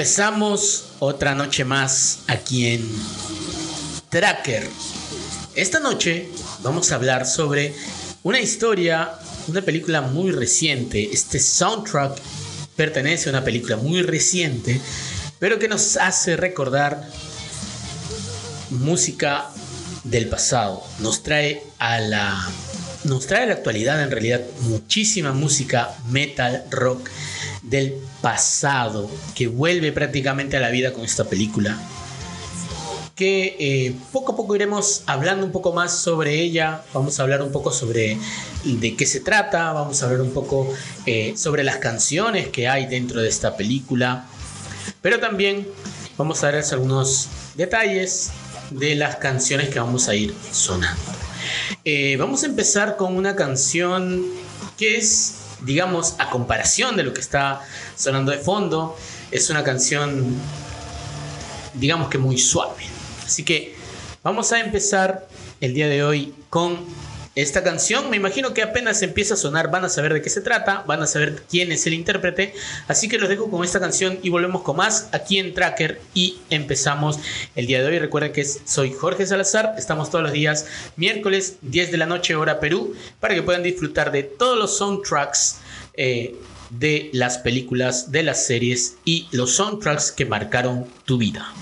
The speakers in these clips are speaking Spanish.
Empezamos otra noche más aquí en Tracker. Esta noche vamos a hablar sobre una historia, una película muy reciente. Este soundtrack pertenece a una película muy reciente, pero que nos hace recordar música del pasado. Nos trae a la nos trae a la actualidad en realidad muchísima música metal rock del pasado que vuelve prácticamente a la vida con esta película. Que eh, poco a poco iremos hablando un poco más sobre ella. Vamos a hablar un poco sobre de qué se trata. Vamos a hablar un poco eh, sobre las canciones que hay dentro de esta película. Pero también vamos a ver algunos detalles de las canciones que vamos a ir sonando. Eh, vamos a empezar con una canción que es digamos, a comparación de lo que está sonando de fondo, es una canción, digamos que muy suave. Así que vamos a empezar el día de hoy con esta canción. Me imagino que apenas empieza a sonar van a saber de qué se trata, van a saber quién es el intérprete. Así que los dejo con esta canción y volvemos con más aquí en Tracker y empezamos el día de hoy. Recuerden que soy Jorge Salazar, estamos todos los días miércoles 10 de la noche hora Perú para que puedan disfrutar de todos los soundtracks. Eh, de las películas, de las series y los soundtracks que marcaron tu vida.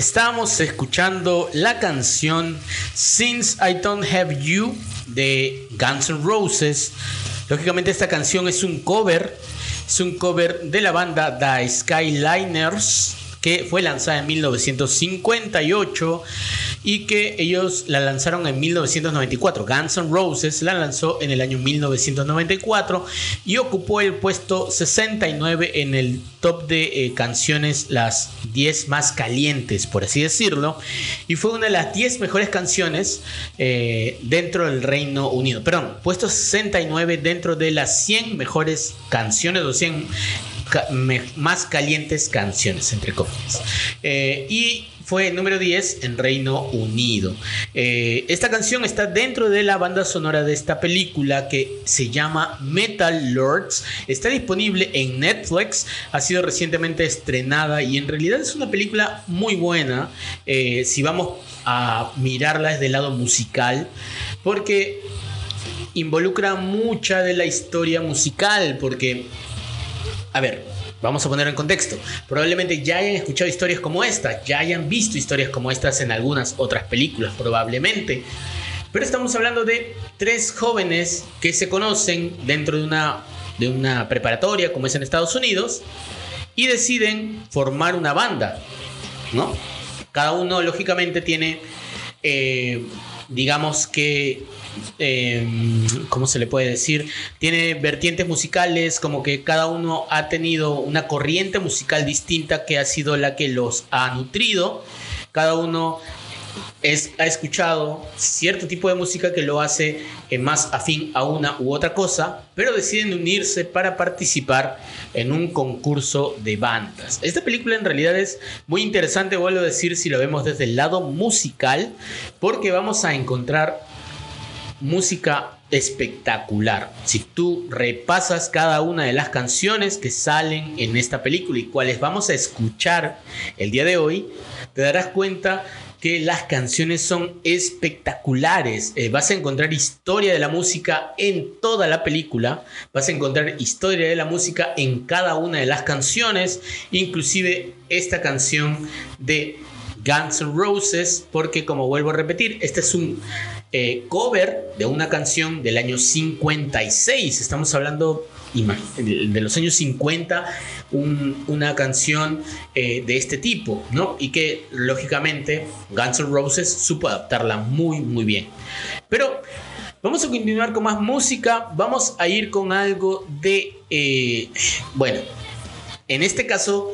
Estamos escuchando la canción Since I Don't Have You de Guns N' Roses. Lógicamente esta canción es un cover, es un cover de la banda The Skyliners que fue lanzada en 1958 y que ellos la lanzaron en 1994. Guns N' Roses la lanzó en el año 1994 y ocupó el puesto 69 en el top de eh, canciones, las 10 más calientes, por así decirlo, y fue una de las 10 mejores canciones eh, dentro del Reino Unido. Perdón, puesto 69 dentro de las 100 mejores canciones o 100 más calientes canciones, entre comillas. Eh, y fue número 10 en Reino Unido. Eh, esta canción está dentro de la banda sonora de esta película que se llama Metal Lords. Está disponible en Netflix, ha sido recientemente estrenada y en realidad es una película muy buena eh, si vamos a mirarla desde el lado musical, porque involucra mucha de la historia musical, porque, a ver, Vamos a poner en contexto. Probablemente ya hayan escuchado historias como esta, ya hayan visto historias como estas en algunas otras películas, probablemente. Pero estamos hablando de tres jóvenes que se conocen dentro de una, de una preparatoria, como es en Estados Unidos, y deciden formar una banda. ¿no? Cada uno, lógicamente, tiene, eh, digamos que Em, ¿cómo se le puede decir? Tiene vertientes musicales, como que cada uno ha tenido una corriente musical distinta que ha sido la que los ha nutrido. Cada uno es, ha escuchado cierto tipo de música que lo hace eh, más afín a una u otra cosa, pero deciden unirse para participar en un concurso de bandas. Esta película en realidad es muy interesante, vuelvo a decir, si lo vemos desde el lado musical, porque vamos a encontrar música espectacular. Si tú repasas cada una de las canciones que salen en esta película y cuáles vamos a escuchar el día de hoy, te darás cuenta que las canciones son espectaculares. Eh, vas a encontrar historia de la música en toda la película. Vas a encontrar historia de la música en cada una de las canciones. Inclusive esta canción de Guns N' Roses. Porque como vuelvo a repetir, este es un eh, cover de una canción del año 56. Estamos hablando de los años 50, una canción eh, de este tipo, ¿no? Y que lógicamente Guns N' Roses supo adaptarla muy, muy bien. Pero vamos a continuar con más música. Vamos a ir con algo de. Eh, bueno, en este caso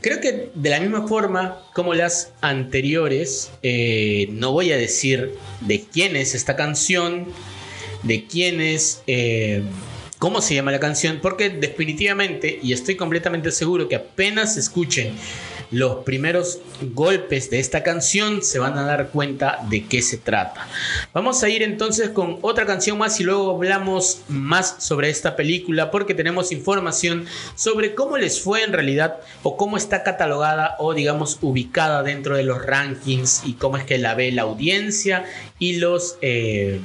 Creo que de la misma forma como las anteriores, eh, no voy a decir de quién es esta canción, de quién es, eh, cómo se llama la canción, porque definitivamente, y estoy completamente seguro que apenas escuchen los primeros golpes de esta canción se van a dar cuenta de qué se trata. Vamos a ir entonces con otra canción más y luego hablamos más sobre esta película porque tenemos información sobre cómo les fue en realidad o cómo está catalogada o digamos ubicada dentro de los rankings y cómo es que la ve la audiencia y los... Eh,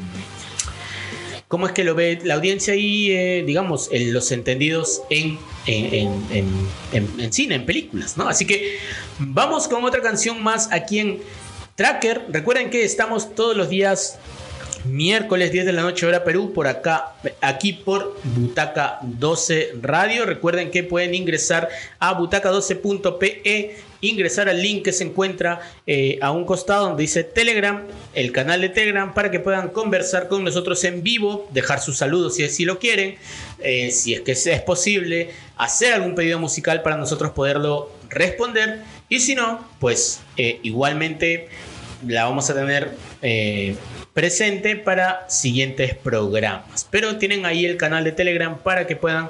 cómo es que lo ve la audiencia y, eh, digamos, los entendidos en en, cine, en películas, ¿no? Así que vamos con otra canción más aquí en Tracker. Recuerden que estamos todos los días miércoles 10 de la noche hora Perú por acá aquí por Butaca 12 Radio recuerden que pueden ingresar a butaca12.pe ingresar al link que se encuentra eh, a un costado donde dice Telegram, el canal de Telegram, para que puedan conversar con nosotros en vivo, dejar sus saludos si así lo quieren, eh, si es que es posible, hacer algún pedido musical para nosotros poderlo responder. Y si no, pues eh, igualmente la vamos a tener presente para siguientes programas. Pero tienen ahí el canal de Telegram para que puedan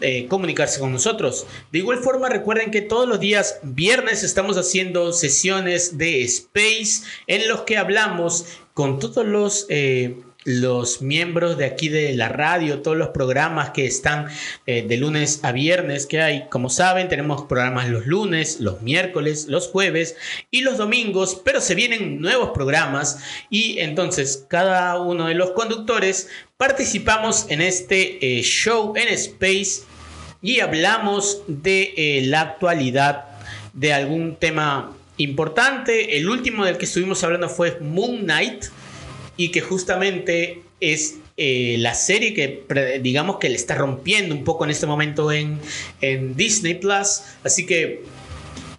eh, comunicarse con nosotros. De igual forma, recuerden que todos los días viernes estamos haciendo sesiones de Space en los que hablamos con todos los... Eh, los miembros de aquí de la radio, todos los programas que están eh, de lunes a viernes que hay. Como saben, tenemos programas los lunes, los miércoles, los jueves y los domingos, pero se vienen nuevos programas y entonces cada uno de los conductores participamos en este eh, show en Space y hablamos de eh, la actualidad de algún tema importante. El último del que estuvimos hablando fue Moon Knight y que justamente es eh, la serie que digamos que le está rompiendo un poco en este momento en, en Disney Plus. Así que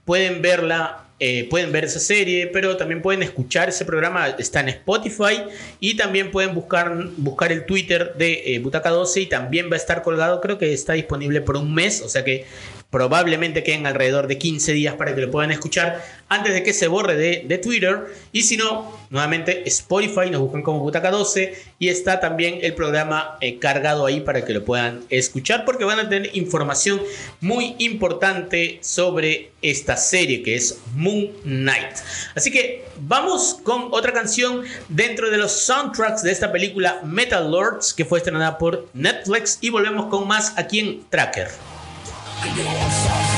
pueden verla eh, pueden ver esa serie, pero también pueden escuchar ese programa, está en Spotify y también pueden buscar, buscar el Twitter de eh, Butaca 12 y también va a estar colgado, creo que está disponible por un mes, o sea que Probablemente queden alrededor de 15 días para que lo puedan escuchar antes de que se borre de, Twitter. Y si no, nuevamente Spotify, nos buscan como Butaca 12 y está también el programa eh, cargado ahí para que lo puedan escuchar porque van a tener información muy importante sobre esta serie que es Moon Knight. Así que vamos con otra canción dentro de los soundtracks de esta película Metal Lords que fue estrenada por Netflix y volvemos con más aquí en Tracker. Yes. Bueno,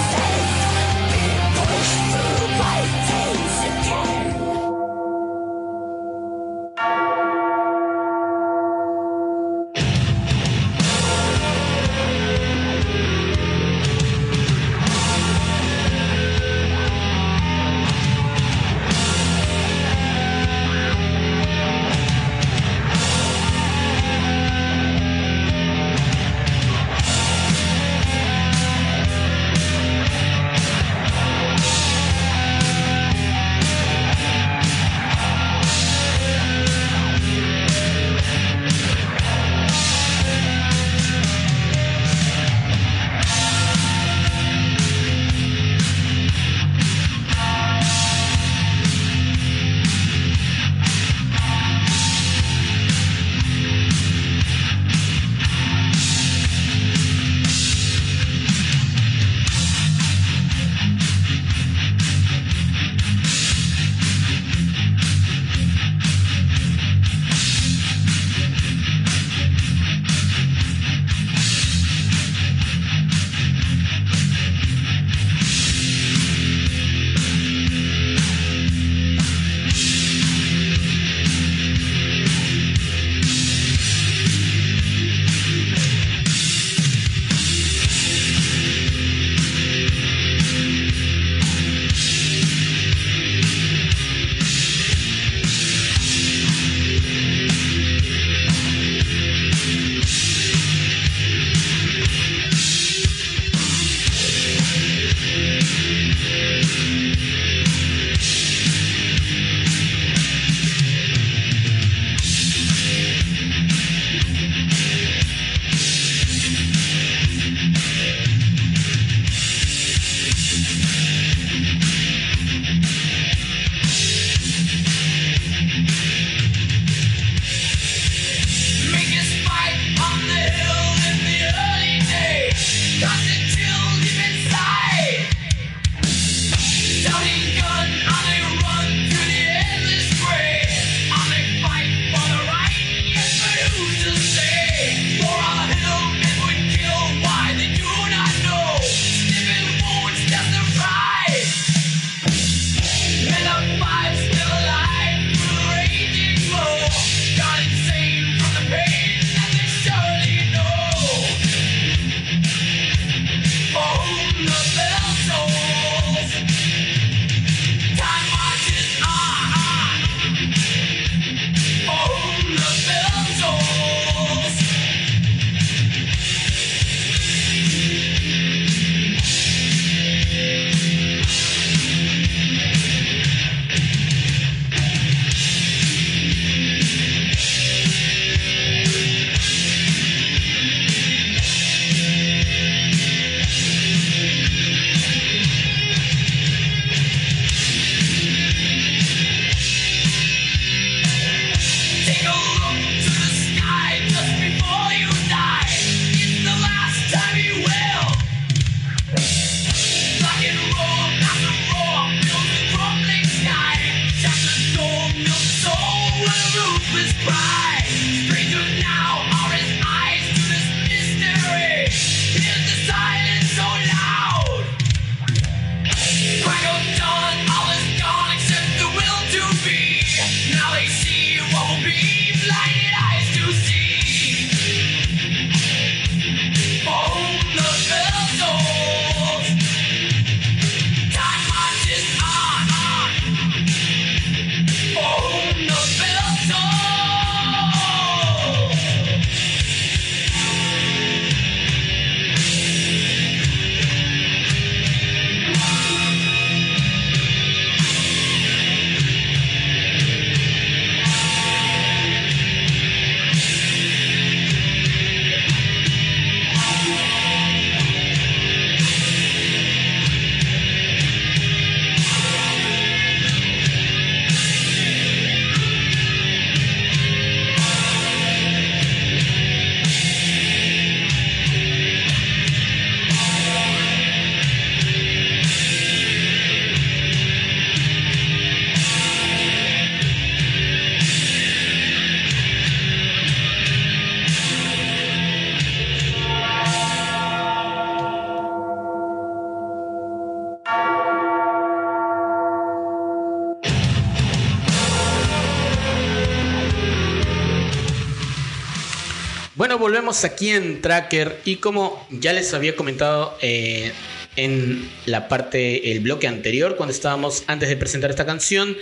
volvemos aquí en Tracker y como ya les había comentado eh, en la parte, el bloque anterior, cuando estábamos antes de presentar esta canción.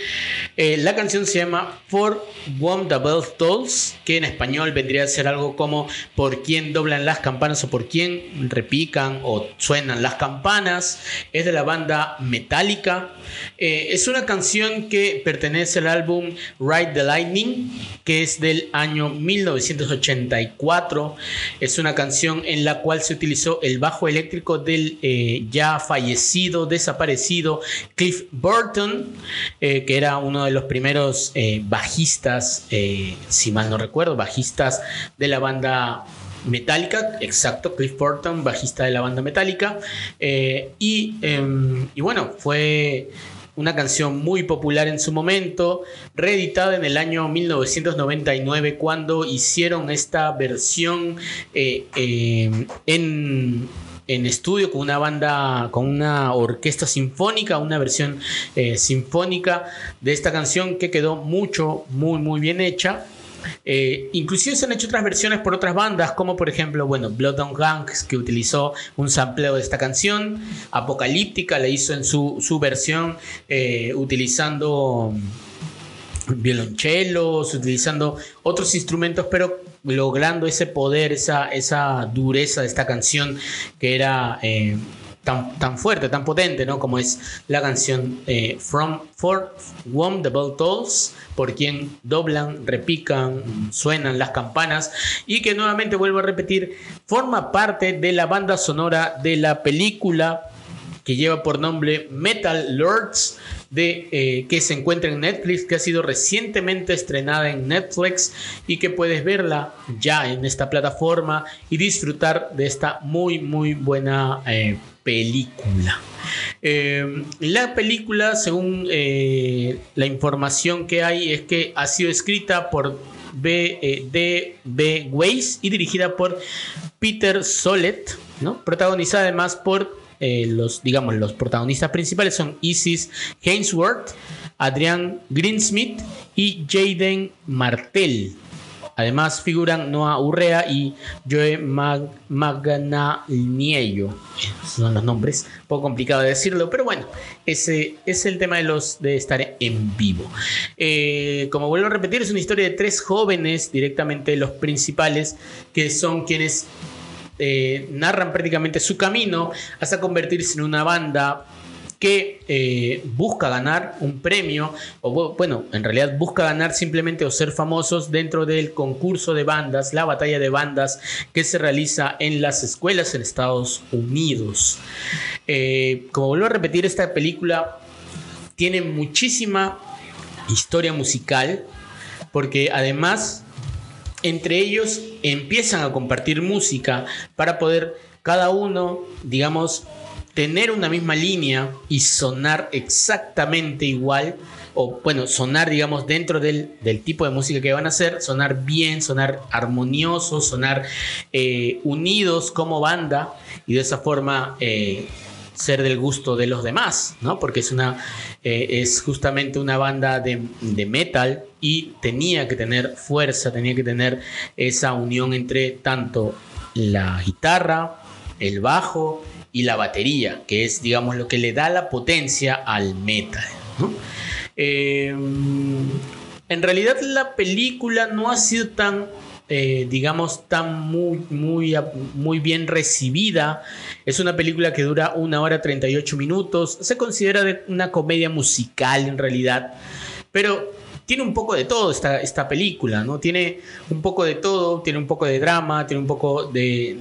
Eh, la canción se llama For One the Bell Tolls, que en español vendría a ser algo como Por quién doblan las campanas o por quién repican o suenan las campanas. Es de la banda Metallica. Eh, es una canción que pertenece al álbum Ride the Lightning, que es del año 1984. Es una canción en la cual se utilizó el bajo eléctrico del eh, ya fallecido, desaparecido Cliff Burton, eh, que era uno de los primeros bajistas, si mal no recuerdo, bajistas de la banda Metallica, exacto, Cliff Burton, bajista de la banda Metallica. y, em, y bueno, fue una canción muy popular en su momento, reeditada en el año 1999 cuando hicieron esta versión em, en en estudio con una banda, con una orquesta sinfónica, una versión eh, sinfónica de esta canción que quedó mucho, muy, muy bien hecha. Eh, se han hecho otras versiones por otras bandas, como por ejemplo, bueno, Blood on Gangs, que utilizó un sampleo de esta canción. Apocalíptica la hizo en su, su versión eh, utilizando violonchelos, utilizando otros instrumentos, pero logrando ese poder, esa, esa dureza de esta canción que era eh, tan, fuerte, tan potente, ¿no? Como es la canción eh, From For Whom the Bell Tolls, por quien doblan, repican, suenan las campanas y que nuevamente vuelvo a repetir, forma parte de la banda sonora de la película que lleva por nombre Metal Lords de, eh, que se encuentra en Netflix, que ha sido recientemente estrenada en Netflix y que puedes verla ya en esta plataforma y disfrutar de esta muy, muy buena. Eh, película. Eh, la película, según la información que hay, es que ha sido escrita por B, D. B. Weiss y dirigida por Peter Solet, ¿no? protagonizada además por eh, los, digamos, los protagonistas principales son Isis Hainsworth, Adrian Greensmith y Jaden Martel. Además figuran Noah Urrea y Joe Mag son los nombres, un poco complicado de decirlo, pero bueno, ese es el tema de, los, de estar en vivo. Eh, como vuelvo a repetir, es una historia de tres jóvenes, directamente los principales, que son quienes eh, narran prácticamente su camino hasta convertirse en una banda que eh, busca ganar un premio, o bueno, en realidad busca ganar simplemente o ser famosos dentro del concurso de bandas, la batalla de bandas que se realiza en las escuelas en Estados Unidos. Eh, como vuelvo a repetir, esta película tiene muchísima historia musical, porque además entre ellos empiezan a compartir música para poder cada uno, digamos, tener una misma línea y sonar exactamente igual, o bueno, sonar, digamos, dentro del, tipo de música que van a hacer, sonar bien, sonar armonioso, sonar eh, unidos como banda y de esa forma eh, ser del gusto de los demás, ¿no? Porque es una eh, es justamente una banda de, metal y tenía que tener fuerza, tenía que tener esa unión entre tanto la guitarra, el bajo y la batería, que es, digamos, lo que le da la potencia al metal. Eh, en realidad la película no ha sido tan eh, digamos, tan muy, muy, muy bien recibida. Es una película que dura una hora 38 minutos. Se considera una comedia musical en realidad. Pero tiene un poco de todo esta, esta película, ¿no? Tiene un poco de todo, tiene un poco de drama, tiene un poco de,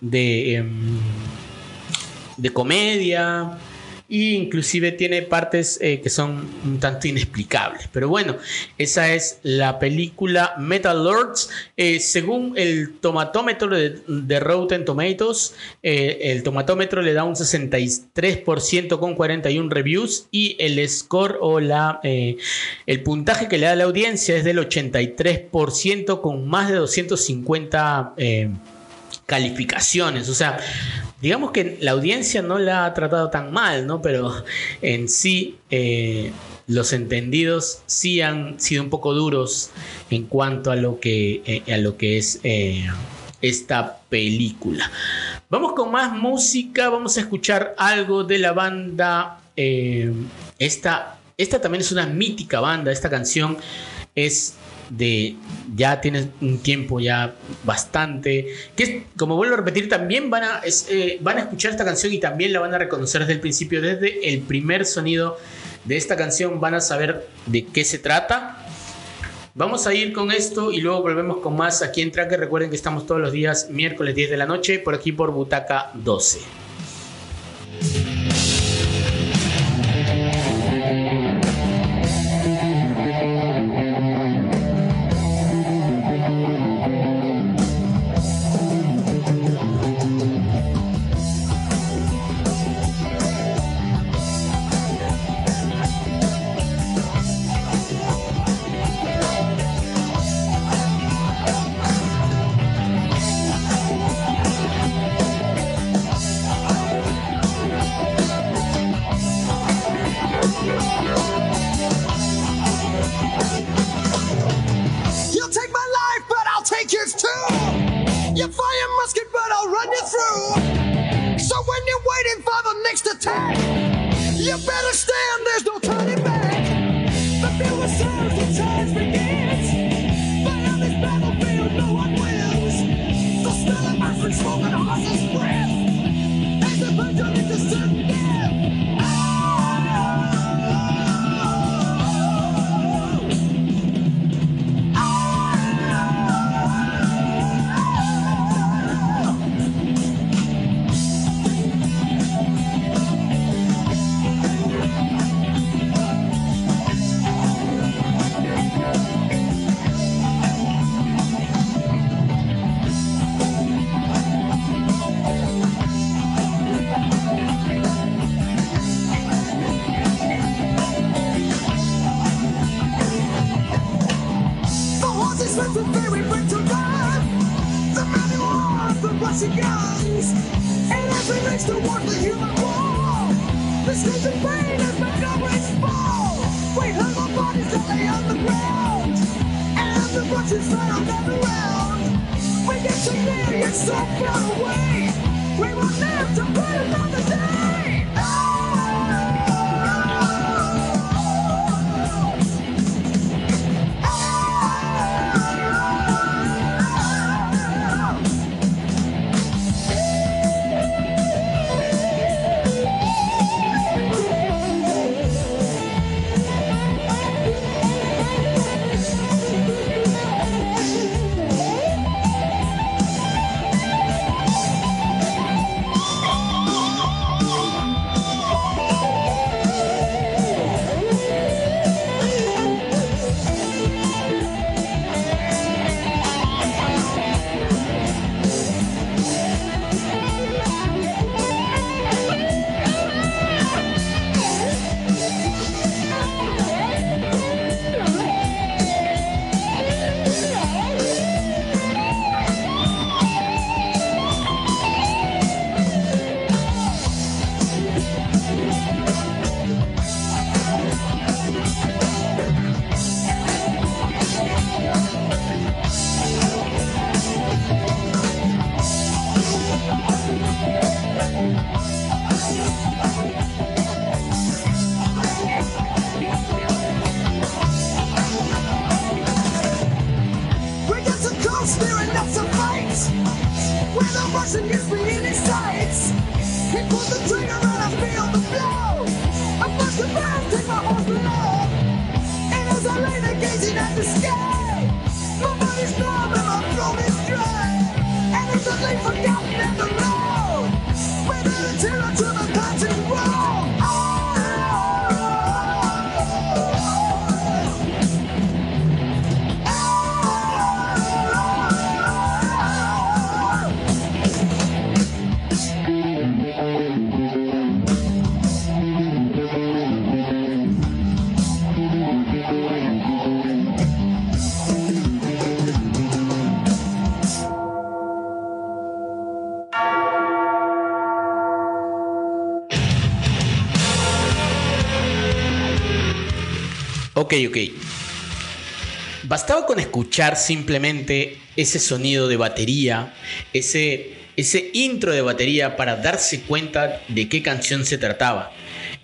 de, em, de comedia, y inclusive tiene partes eh, que son un tanto inexplicables. Pero bueno, esa es la película Metal Lords. Eh, según el tomatómetro de, Rotten Tomatoes, eh, el tomatómetro le da un 63% con 41 reviews y el score o la, el puntaje que le da la audiencia es del 83% con más de 250 calificaciones. O sea, digamos que la audiencia no la ha tratado tan mal, ¿no? Pero en sí eh, los entendidos sí han sido un poco duros en cuanto a lo que, eh, a lo que es... Eh, esta película. Vamos con más música, vamos a escuchar algo de la banda. Esta, esta también es una mítica banda, esta canción es de ya tiene un tiempo ya bastante que como vuelvo a repetir también van a, eh, van a escuchar esta canción y también la van a reconocer desde el principio desde el primer sonido de esta canción van a saber de qué se trata Vamos a ir con esto y luego volvemos con más aquí en Tracker. Recuerden que estamos todos los días miércoles 10 de la noche por aquí por Butaca 12. Up a fight With the Russian gets me in his sights He pulls the trigger and I feel the blow I push the burn, take my horse below And as I lay there gazing at the sky My body's numb and my throat is dry. And it's a leaf forgotten in the road. With the terror to the passing world Ok, ok. bastaba con escuchar simplemente ese sonido de batería, ese, ese intro de batería para darse cuenta de qué canción se trataba.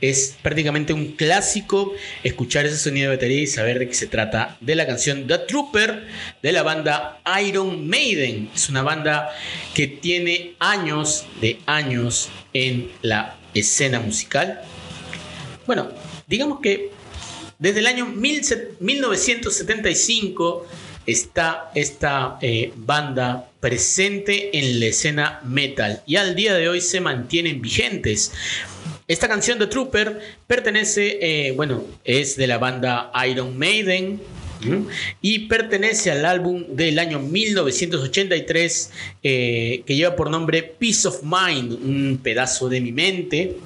Es prácticamente un clásico escuchar ese sonido de batería y saber de qué se trata de la canción The Trooper de la banda Iron Maiden. Es una banda que tiene años de años en la escena musical. Bueno, digamos que desde el año 1975 está esta eh, banda presente en la escena metal y al día de hoy se mantienen vigentes. Esta canción de Trooper pertenece, eh, bueno, es de la banda Iron Maiden. Y pertenece al álbum del año 1983 eh, que lleva por nombre Peace of Mind, un pedazo de mi mente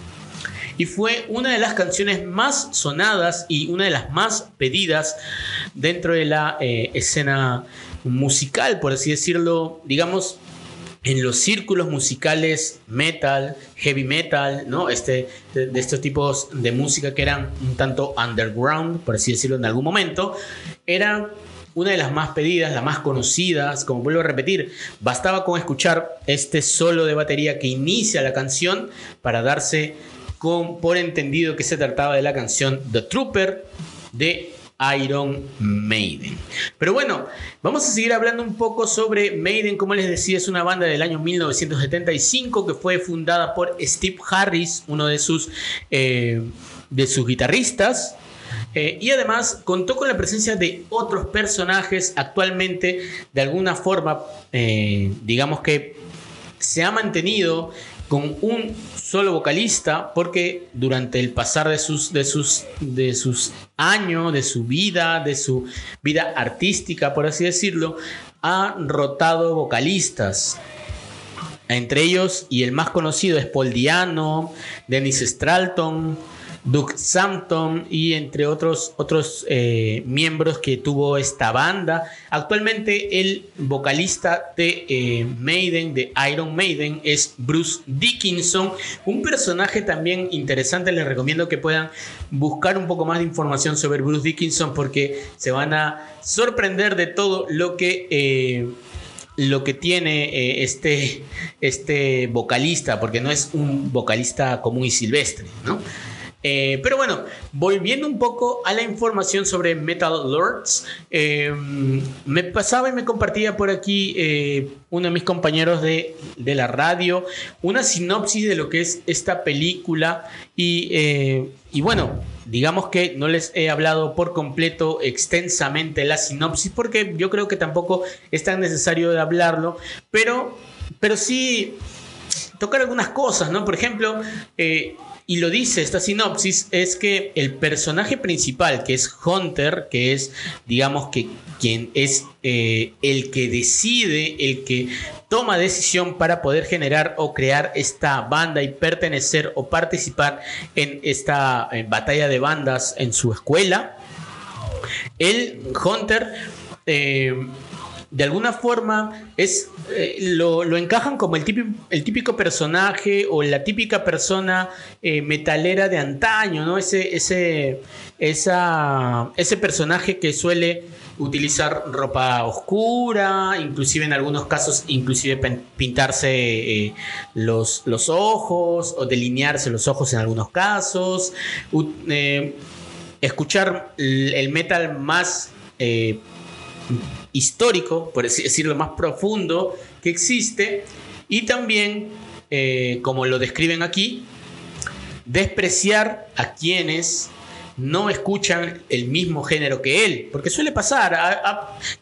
y fue una de las canciones más sonadas y una de las más pedidas dentro de la eh, escena musical, por así decirlo, digamos, en los círculos musicales metal, heavy metal, ¿no? Este, de, estos tipos de música que eran un tanto underground, por así decirlo, en algún momento, era una de las más pedidas, las más conocidas, como vuelvo a repetir, bastaba con escuchar este solo de batería que inicia la canción para darse con, por entendido que se trataba de la canción The Trooper de Iron Maiden. Pero bueno, vamos a seguir hablando un poco sobre Maiden. Como les decía, es una banda del año 1975 que fue fundada por Steve Harris, uno de sus, eh, de sus guitarristas. Eh, y además contó con la presencia de otros personajes actualmente, de alguna forma, eh, digamos que se ha mantenido con un solo vocalista porque durante el pasar de sus, de sus, de sus años, de su vida, de su vida artística, por así decirlo, ha rotado vocalistas. Entre ellos, y el más conocido es Paul Diano, Dennis Stralton, Duke Sampton y entre otros, otros eh, miembros que tuvo esta banda. Actualmente el vocalista de eh, Maiden, de Iron Maiden, es Bruce Dickinson, un personaje también interesante. Les recomiendo que puedan buscar un poco más de información sobre Bruce Dickinson porque se van a sorprender de todo lo que... Eh, lo que tiene este, este vocalista, porque no es un vocalista común y silvestre, ¿no? Eh, pero bueno, volviendo un poco a la información sobre Metal Lords, eh, me pasaba y me compartía por aquí eh, uno de mis compañeros de, la radio una sinopsis de lo que es esta película y, y bueno, digamos que no les he hablado por completo extensamente la sinopsis porque yo creo que tampoco es tan necesario de hablarlo, pero, pero sí tocar algunas cosas, ¿no? Por ejemplo, y lo dice esta sinopsis, es que el personaje principal, que es Hunter, que es, digamos que quien es eh, el que decide, el que toma decisión para poder generar o crear esta banda y pertenecer o participar en esta batalla de bandas en su escuela. El Hunter eh, de alguna forma es, eh, lo, encajan como el típico, el típico, personaje o la típica persona eh, metalera de antaño, ¿no? Ese, ese, esa, ese personaje que suele utilizar ropa oscura, inclusive en algunos casos, inclusive pintarse eh, los, los, ojos o delinearse los ojos en algunos casos, escuchar el metal más histórico, por decirlo, más profundo que existe, y también, eh, como lo describen aquí, despreciar a quienes no escuchan el mismo género que él, porque suele pasar,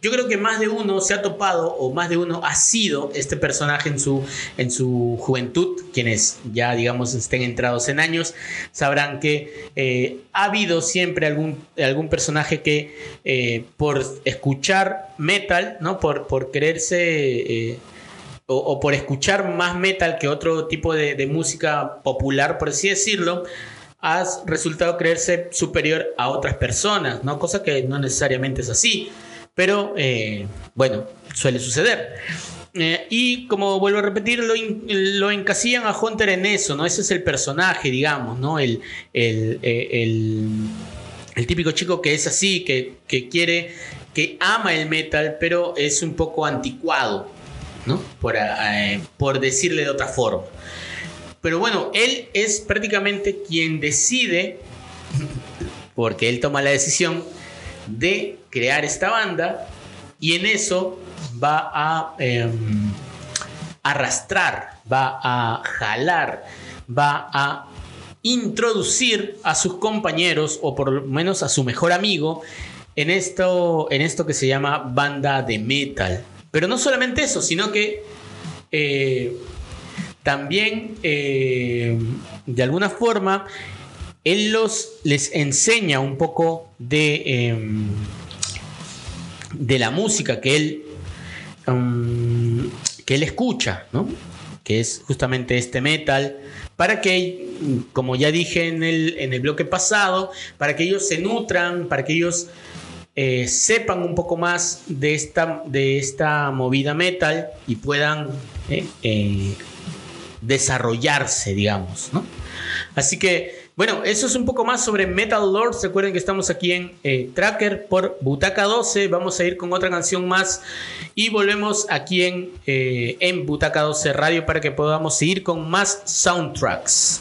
yo creo que más de uno se ha topado o más de uno ha sido este personaje en su, en su juventud, quienes ya digamos estén entrados en años, sabrán que eh, ha habido siempre algún, algún personaje que eh, por escuchar metal, ¿no? por, por quererse... Eh, o, por escuchar más metal que otro tipo de, de música popular, por así decirlo, has resultado creerse superior a otras personas, ¿no? Cosa que no necesariamente es así, pero eh, bueno, suele suceder. Eh, y como vuelvo a repetir, lo, lo, encasillan a Hunter en eso, ¿no? Ese es el personaje, digamos, ¿no? El, el, eh, el típico chico que es así, que, quiere, que ama el metal, pero es un poco anticuado, ¿no? Por, eh, por decirle de otra forma. Pero bueno, él es prácticamente quien decide, porque él toma la decisión de crear esta banda y en eso va a em, arrastrar, va a jalar, va a introducir a sus compañeros o por lo menos a su mejor amigo en esto, en esto que se llama banda de metal. Pero no solamente eso, sino que eh, también eh, de alguna forma él los, les enseña un poco de, em, de la música que él, um, que él escucha, que es justamente este metal para que, como ya dije en el, en el bloque pasado, para que ellos se nutran, para que ellos eh, sepan un poco más de esta, de esta movida metal y puedan eh, desarrollarse, digamos. Así que bueno, eso es un poco más sobre Metal Lords. Recuerden que estamos aquí en eh, Tracker por Butaca 12. Vamos a ir con otra canción más y volvemos aquí en, eh, en Butaca 12 Radio para que podamos seguir con más soundtracks.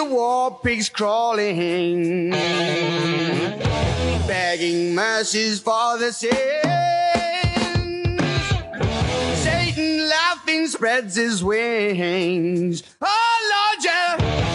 The war pigs crawling, begging mercies for the sins. Satan laughing spreads his wings. Oh Lord, yeah.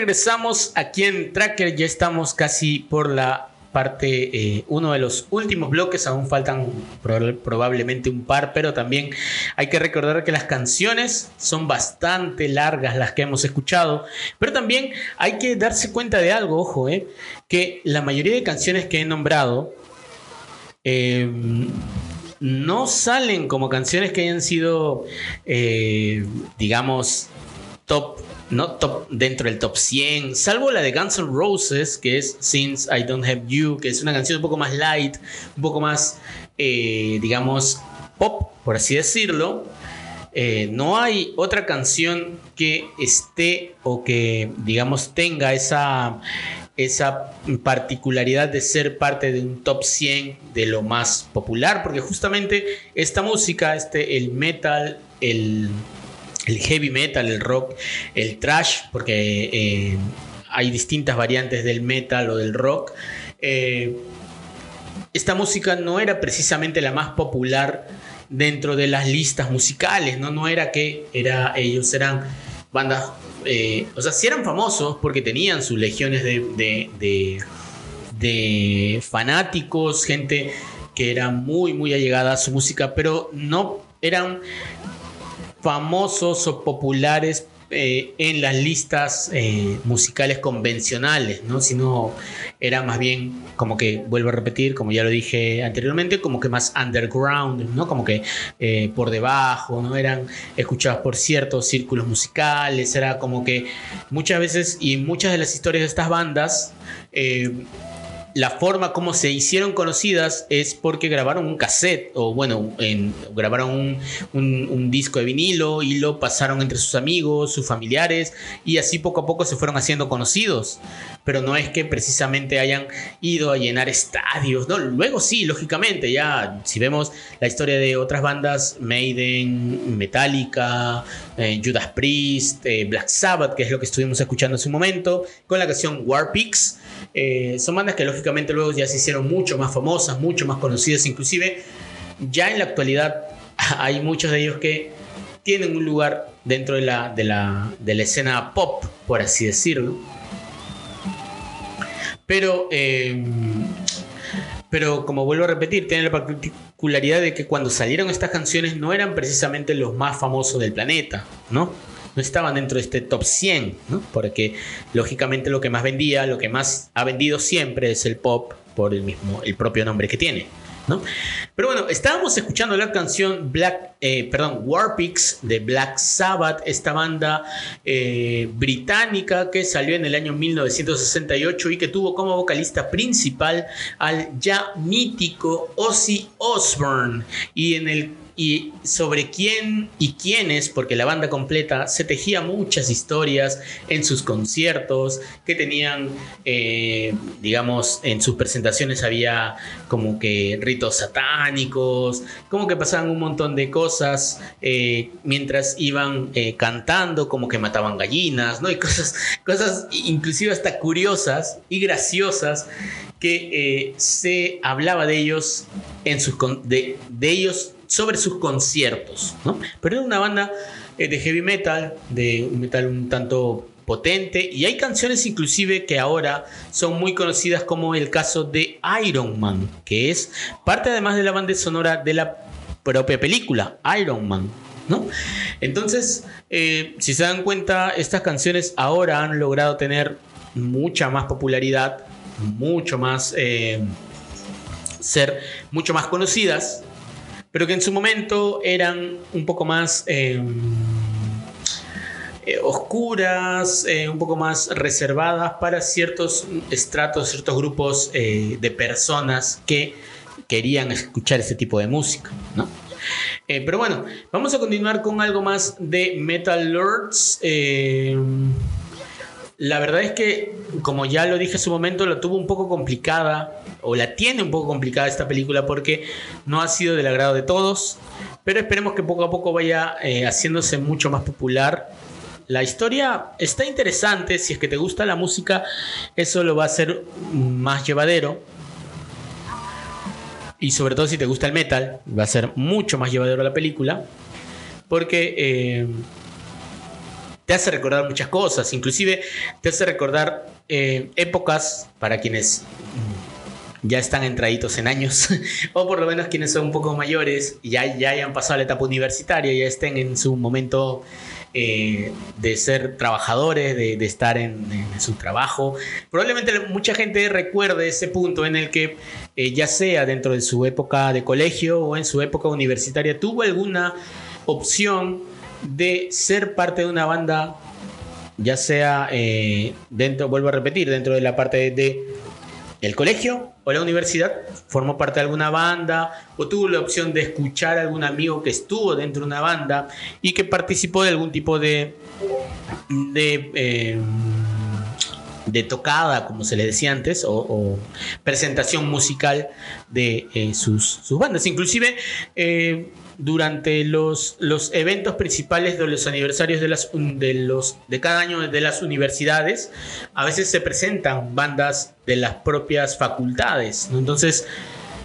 Regresamos aquí en Tracker, ya estamos casi por la parte, eh, uno de los últimos bloques, aún faltan proba- probablemente un par, pero también hay que recordar que las canciones son bastante largas las que hemos escuchado, pero también hay que darse cuenta de algo, ojo, eh, que la mayoría de canciones que he nombrado eh, no salen como canciones que hayan sido, eh, digamos, top, no top dentro del top 100, salvo la de Guns N' Roses, que es Since I Don't Have You, que es una canción un poco más light, un poco más, eh, digamos, pop, por así decirlo. Eh, no hay otra canción que esté o que, digamos, tenga esa, esa particularidad de ser parte de un top 100 de lo más popular, porque justamente esta música, este, el metal, el, el heavy metal, el rock, el trash, porque eh, hay distintas variantes del metal o del rock. eh, esta música no era precisamente la más popular dentro de las listas musicales, ¿no? No era que era, ellos eran bandas, eh, o sea, sí eran famosos porque tenían sus legiones de, de, fanáticos, gente que era muy, muy allegada a su música, pero no eran famosos o populares eh, en las listas eh, musicales convencionales, ¿no? Sino era más bien como que, vuelvo a repetir, como ya lo dije anteriormente, como que más underground, ¿no? Como que eh, por debajo, ¿no? Eran escuchadas por ciertos círculos musicales, era como que muchas veces y muchas de las historias de estas bandas la forma como se hicieron conocidas es porque grabaron un cassette o bueno, grabaron un, disco de vinilo y lo pasaron entre sus amigos, sus familiares y así poco a poco se fueron haciendo conocidos. Pero no es que precisamente hayan ido a llenar estadios, ¿no? Luego sí, lógicamente, ya si vemos la historia de otras bandas, Maiden, Metallica, eh, Judas Priest, eh, Black Sabbath, que es lo que estuvimos escuchando hace un momento, con la canción War Pigs eh, son bandas que lógicamente luego ya se hicieron mucho más famosas, mucho más conocidas, inclusive ya en la actualidad hay muchos de ellos que tienen un lugar dentro de la, de la, de la escena pop, por así decirlo. Pero, eh, pero como vuelvo a repetir, tiene la particularidad de que cuando salieron estas canciones no eran precisamente los más famosos del planeta, ¿no? No estaban dentro de este top 100, porque lógicamente lo que más vendía, lo que más ha vendido siempre es el pop por el mismo, el propio nombre que tiene. ¿no? Pero bueno, estábamos escuchando la canción Black, eh, perdón, Warpix de Black Sabbath, esta banda eh, británica que salió en el año 1968 y que tuvo como vocalista principal al ya mítico Ozzy Osbourne y en el y sobre quién y quiénes, porque la banda completa se tejía muchas historias en sus conciertos, que tenían, eh, digamos, en sus presentaciones había como que ritos satánicos, como que pasaban un montón de cosas eh, mientras iban eh, cantando, como que mataban gallinas, ¿no? Y cosas, cosas inclusive hasta curiosas y graciosas que se hablaba de ellos en sus de, de ellos sobre sus conciertos, ¿no? Pero era una banda eh, de heavy metal, de un metal un tanto potente y hay canciones inclusive que ahora son muy conocidas como el caso de Iron Man, que es parte además de la banda sonora de la propia película Iron Man. ¿No? Entonces, eh, si se dan cuenta, estas canciones ahora han logrado tener mucha más popularidad, mucho más eh, ser mucho más conocidas pero que en su momento eran un poco más em, eh, oscuras, eh, un poco más reservadas para ciertos estratos, ciertos grupos eh, de personas que querían escuchar ese tipo de música, pero bueno, vamos a continuar con algo más de Metal Lords. Em, la verdad es que, como ya lo dije en su momento, la tuvo un poco complicada, o la tiene un poco complicada esta película porque no ha sido del agrado de todos, pero esperemos que poco a poco vaya eh, haciéndose mucho más popular. La historia está interesante, si es que te gusta la música, eso lo va a hacer más llevadero. Y sobre todo si te gusta el metal, va a ser mucho más llevadero la película. Porque eh, te hace recordar muchas cosas, inclusive te hace recordar eh, épocas para quienes ya están entraditos en años, o por lo menos quienes son un poco mayores ya, ya hayan pasado la etapa universitaria, ya estén en su momento eh, de ser trabajadores, de, estar en, su trabajo. Probablemente mucha gente recuerde ese punto en el que, eh, ya sea dentro de su época de colegio o en su época universitaria, tuvo alguna opción de ser parte de una banda, ya sea eh, dentro, vuelvo a repetir, dentro de la parte de, el colegio o la universidad, formó parte de alguna banda o tuvo la opción de escuchar a algún amigo que estuvo dentro de una banda y que participó de algún tipo de, de eh, tocada, como se le decía antes, o, presentación musical de eh, sus, bandas. Inclusive eh, durante los, los, eventos principales de los aniversarios de, las, de, los, de cada año de las universidades, a veces se presentan bandas de las propias facultades. Entonces,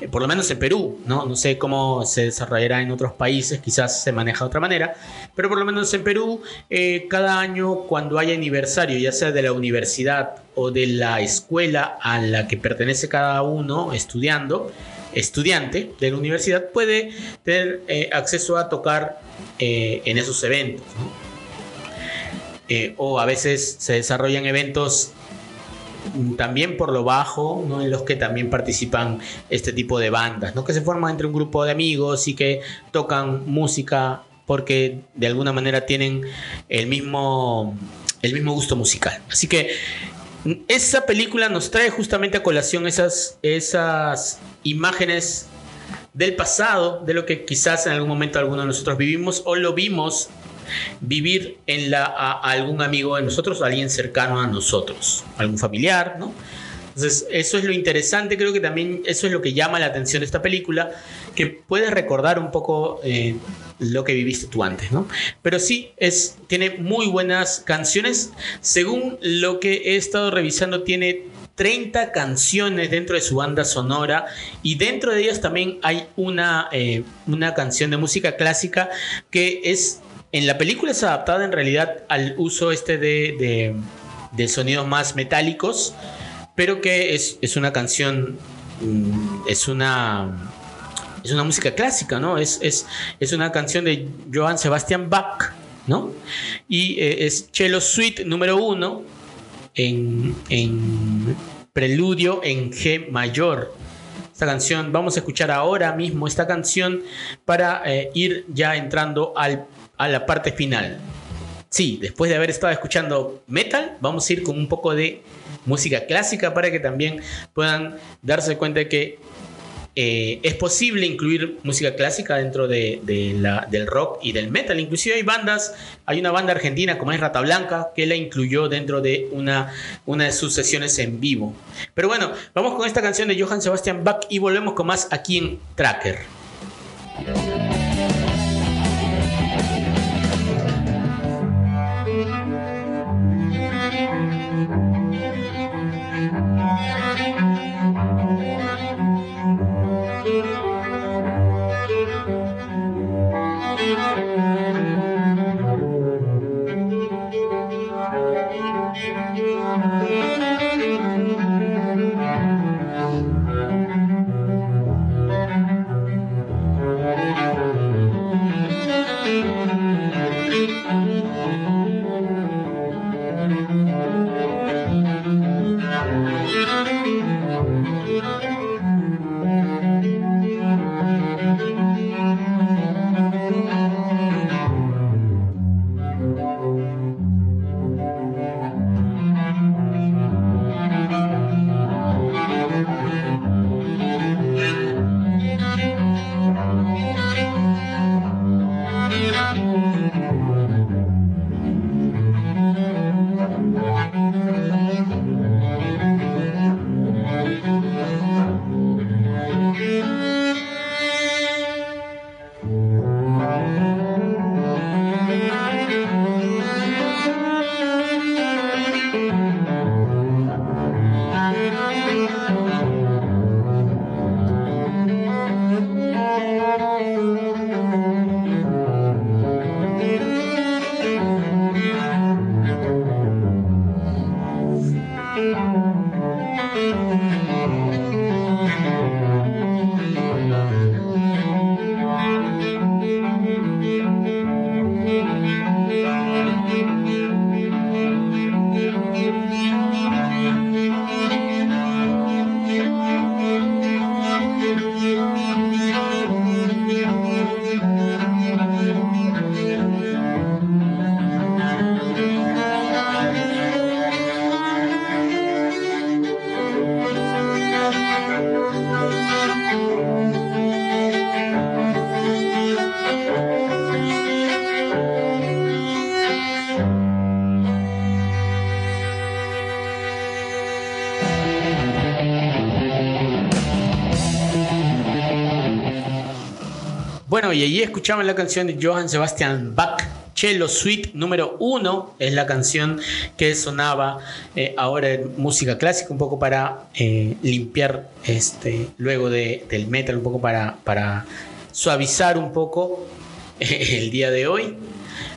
eh, por lo menos en Perú, ¿no? No sé cómo se desarrollará en otros países, quizás se maneja de otra manera, pero por lo menos en Perú, eh, cada año cuando hay aniversario, ya sea de la universidad o de la escuela a la que pertenece cada uno estudiando, estudiante de la universidad puede tener eh, acceso a tocar en esos eventos. eh, o a veces se desarrollan eventos mm, también por lo bajo, ¿no? en los que también participan este tipo de bandas, ¿no? que se forman entre un grupo de amigos y que tocan música porque de alguna manera tienen el mismo, el mismo gusto musical. Así que esa película nos trae justamente a colación esas, esas imágenes del pasado, de lo que quizás en algún momento alguno de nosotros vivimos o lo vimos vivir en la, a, algún amigo de nosotros, alguien cercano a nosotros, algún familiar, ¿no? Entonces, eso es lo interesante, creo que también eso es lo que llama la atención de esta película, que puedes recordar un poco eh, lo que viviste tú antes, ¿no? Pero sí, es, tiene muy buenas canciones. Según lo que he estado revisando, tiene 30 canciones dentro de su banda sonora y dentro de ellas también hay una, eh, una canción de música clásica que es en la película es adaptada en realidad al uso este de, de, sonidos más metálicos, pero que es, una canción, mm, es una, es una música clásica, ¿no? Es, es, una canción de Johann Sebastian Bach, ¿no? Y eh, es Cello Suite número uno en, en preludio en G mayor. Esta canción, vamos a escuchar ahora mismo esta canción para eh, ir ya entrando al a la parte final. Sí, después de haber estado escuchando metal, vamos a ir con un poco de música clásica para que también puedan darse cuenta de que eh, es posible incluir música clásica dentro de, la, del rock y del metal. Inclusive hay bandas, hay una banda argentina como es Rata Blanca que la incluyó dentro de una, una de sus sesiones en vivo. Pero bueno, vamos con esta canción de Johann Sebastian Bach y volvemos con más aquí en Tracker. Y allí escuchamos la canción de Johann Sebastian Bach, Cello Suite número uno, es la canción que sonaba eh, ahora en música clásica, un poco para eh, limpiar este, luego de, del metal, un poco para, para suavizar un poco el día de hoy.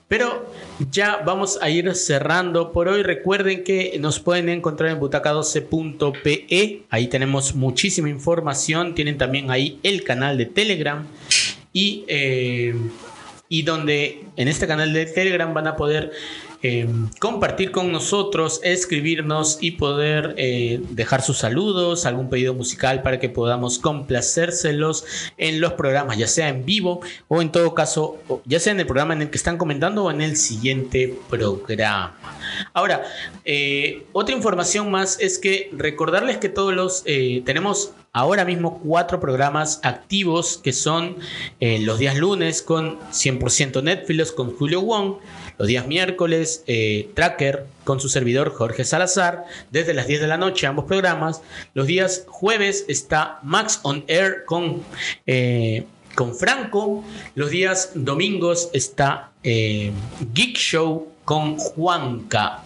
Pero ya vamos a ir cerrando por hoy. Recuerden que nos pueden encontrar en butaca12.pe. Ahí tenemos muchísima información. Tienen también ahí el canal de Telegram y, eh, y donde en este canal de Telegram van a poder eh, compartir con nosotros, escribirnos y poder eh, dejar sus saludos, algún pedido musical para que podamos complacérselos en los programas, ya sea en vivo o en todo caso, ya sea en el programa en el que están comentando o en el siguiente programa. Ahora, eh, otra información más es que recordarles que todos los tenemos ahora mismo cuatro programas activos que son los días lunes con 100% Netflix con Julio Wong los días miércoles, eh, Tracker con su servidor Jorge Salazar, desde las 10 de la noche, ambos programas. Los días jueves está Max on Air con, eh, con Franco. Los días domingos está eh, Geek Show con Juanca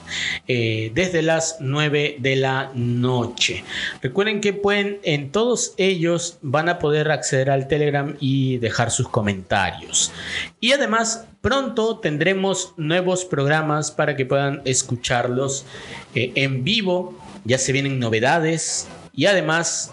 eh, desde las 9 de la noche. Recuerden que pueden, en todos ellos van a poder acceder al Telegram y dejar sus comentarios. Y además, pronto tendremos nuevos programas para que puedan escucharlos eh, en vivo. Ya se vienen novedades y además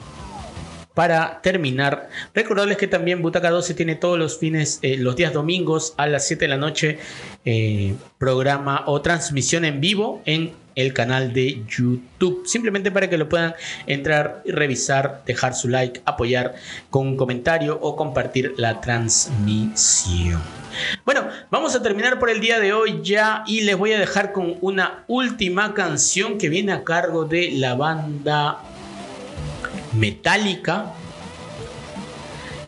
para terminar, recordarles que también Butaca 12 tiene todos los fines, eh, los días domingos a las 7 de la noche, eh, programa o transmisión en vivo en el canal de YouTube. Simplemente para que lo puedan entrar revisar, dejar su like, apoyar con un comentario o compartir la transmisión. Bueno, vamos a terminar por el día de hoy ya y les voy a dejar con una última canción que viene a cargo de la banda metálica.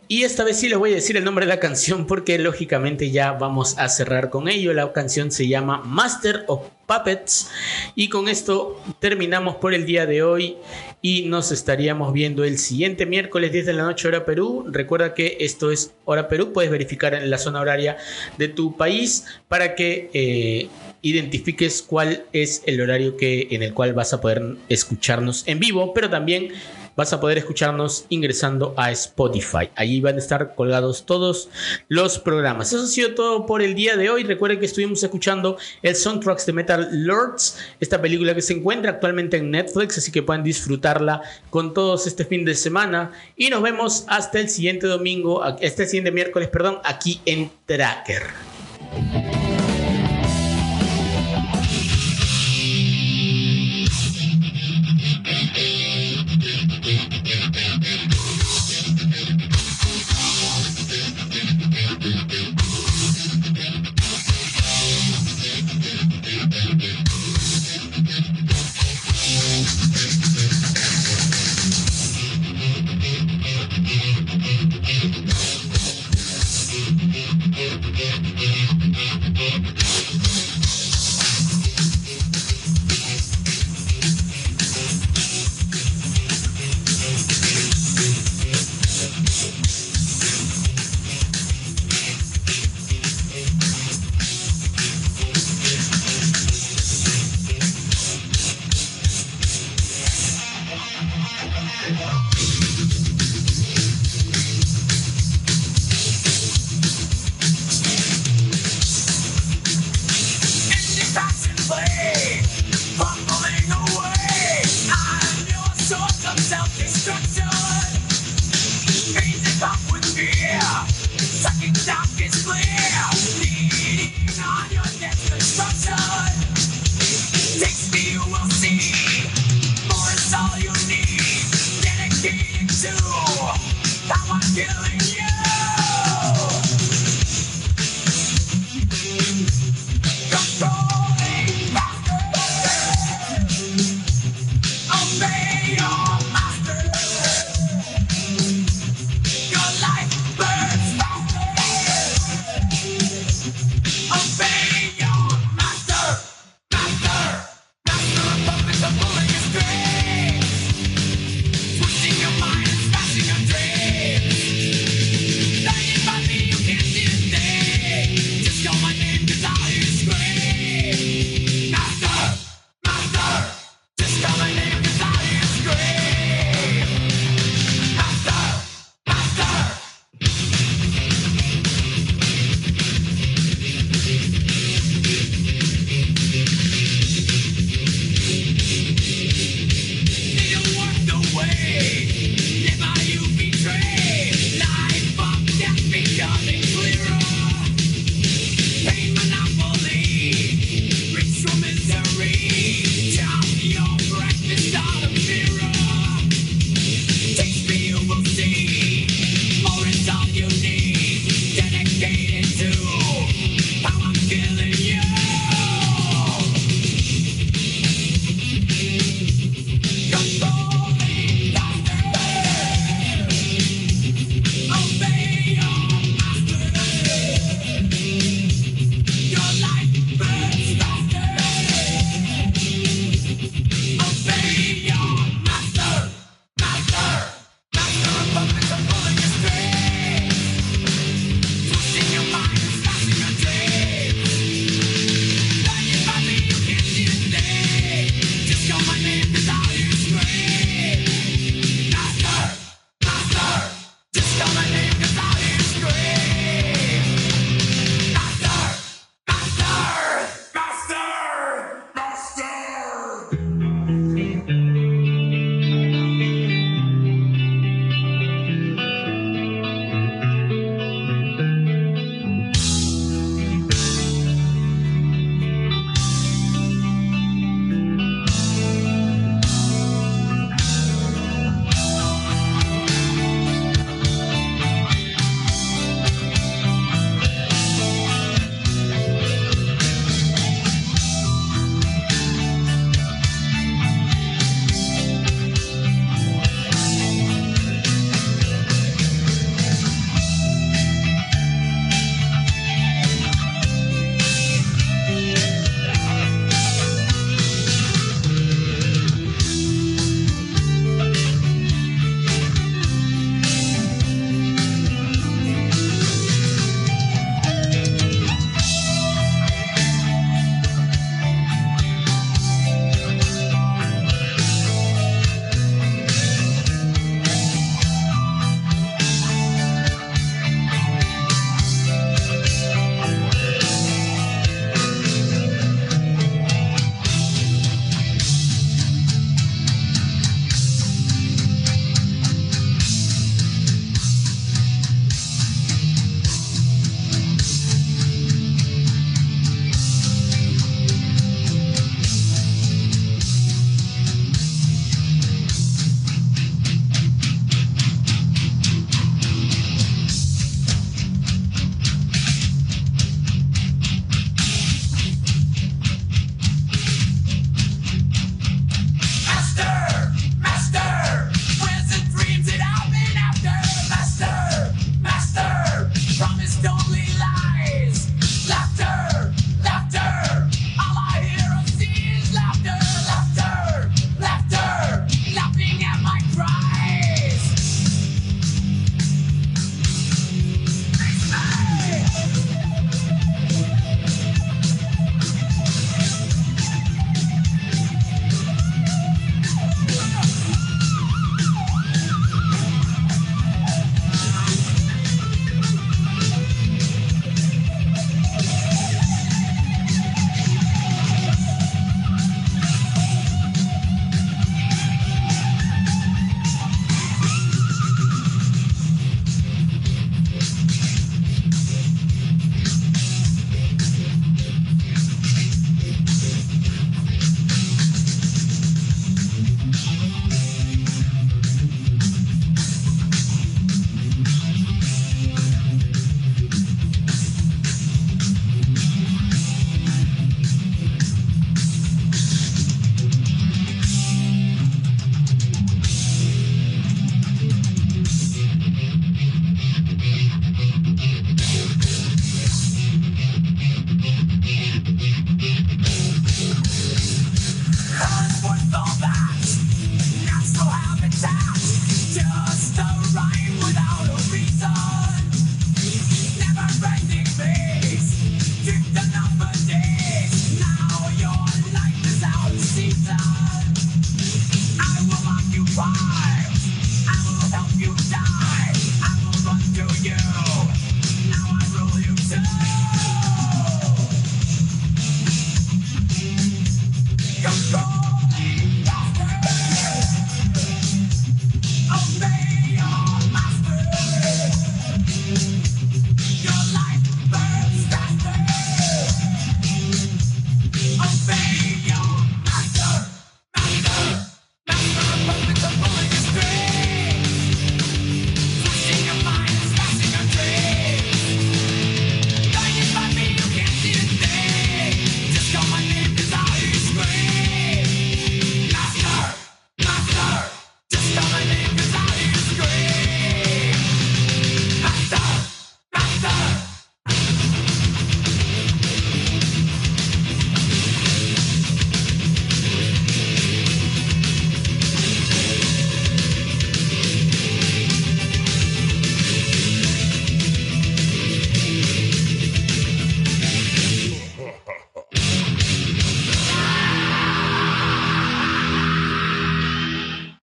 Y esta vez sí les voy a decir el nombre de la canción porque lógicamente ya vamos a cerrar con ello. La canción se llama Master of Puppets. Y con esto terminamos por el día de hoy y nos estaríamos viendo el siguiente miércoles 10 de la noche hora Perú. Recuerda que esto es hora Perú. Puedes verificar en la zona horaria de tu país para que... Eh, identifiques cuál es el horario que, en el cual vas a poder escucharnos en vivo, pero también vas a poder escucharnos ingresando a Spotify. Allí van a estar colgados todos los programas. Eso ha sido todo por el día de hoy. Recuerden que estuvimos escuchando el soundtracks de Metal Lords, esta película que se encuentra actualmente en Netflix, así que pueden disfrutarla con todos este fin de semana. Y nos vemos hasta el siguiente domingo, este siguiente miércoles, perdón, aquí en Tracker.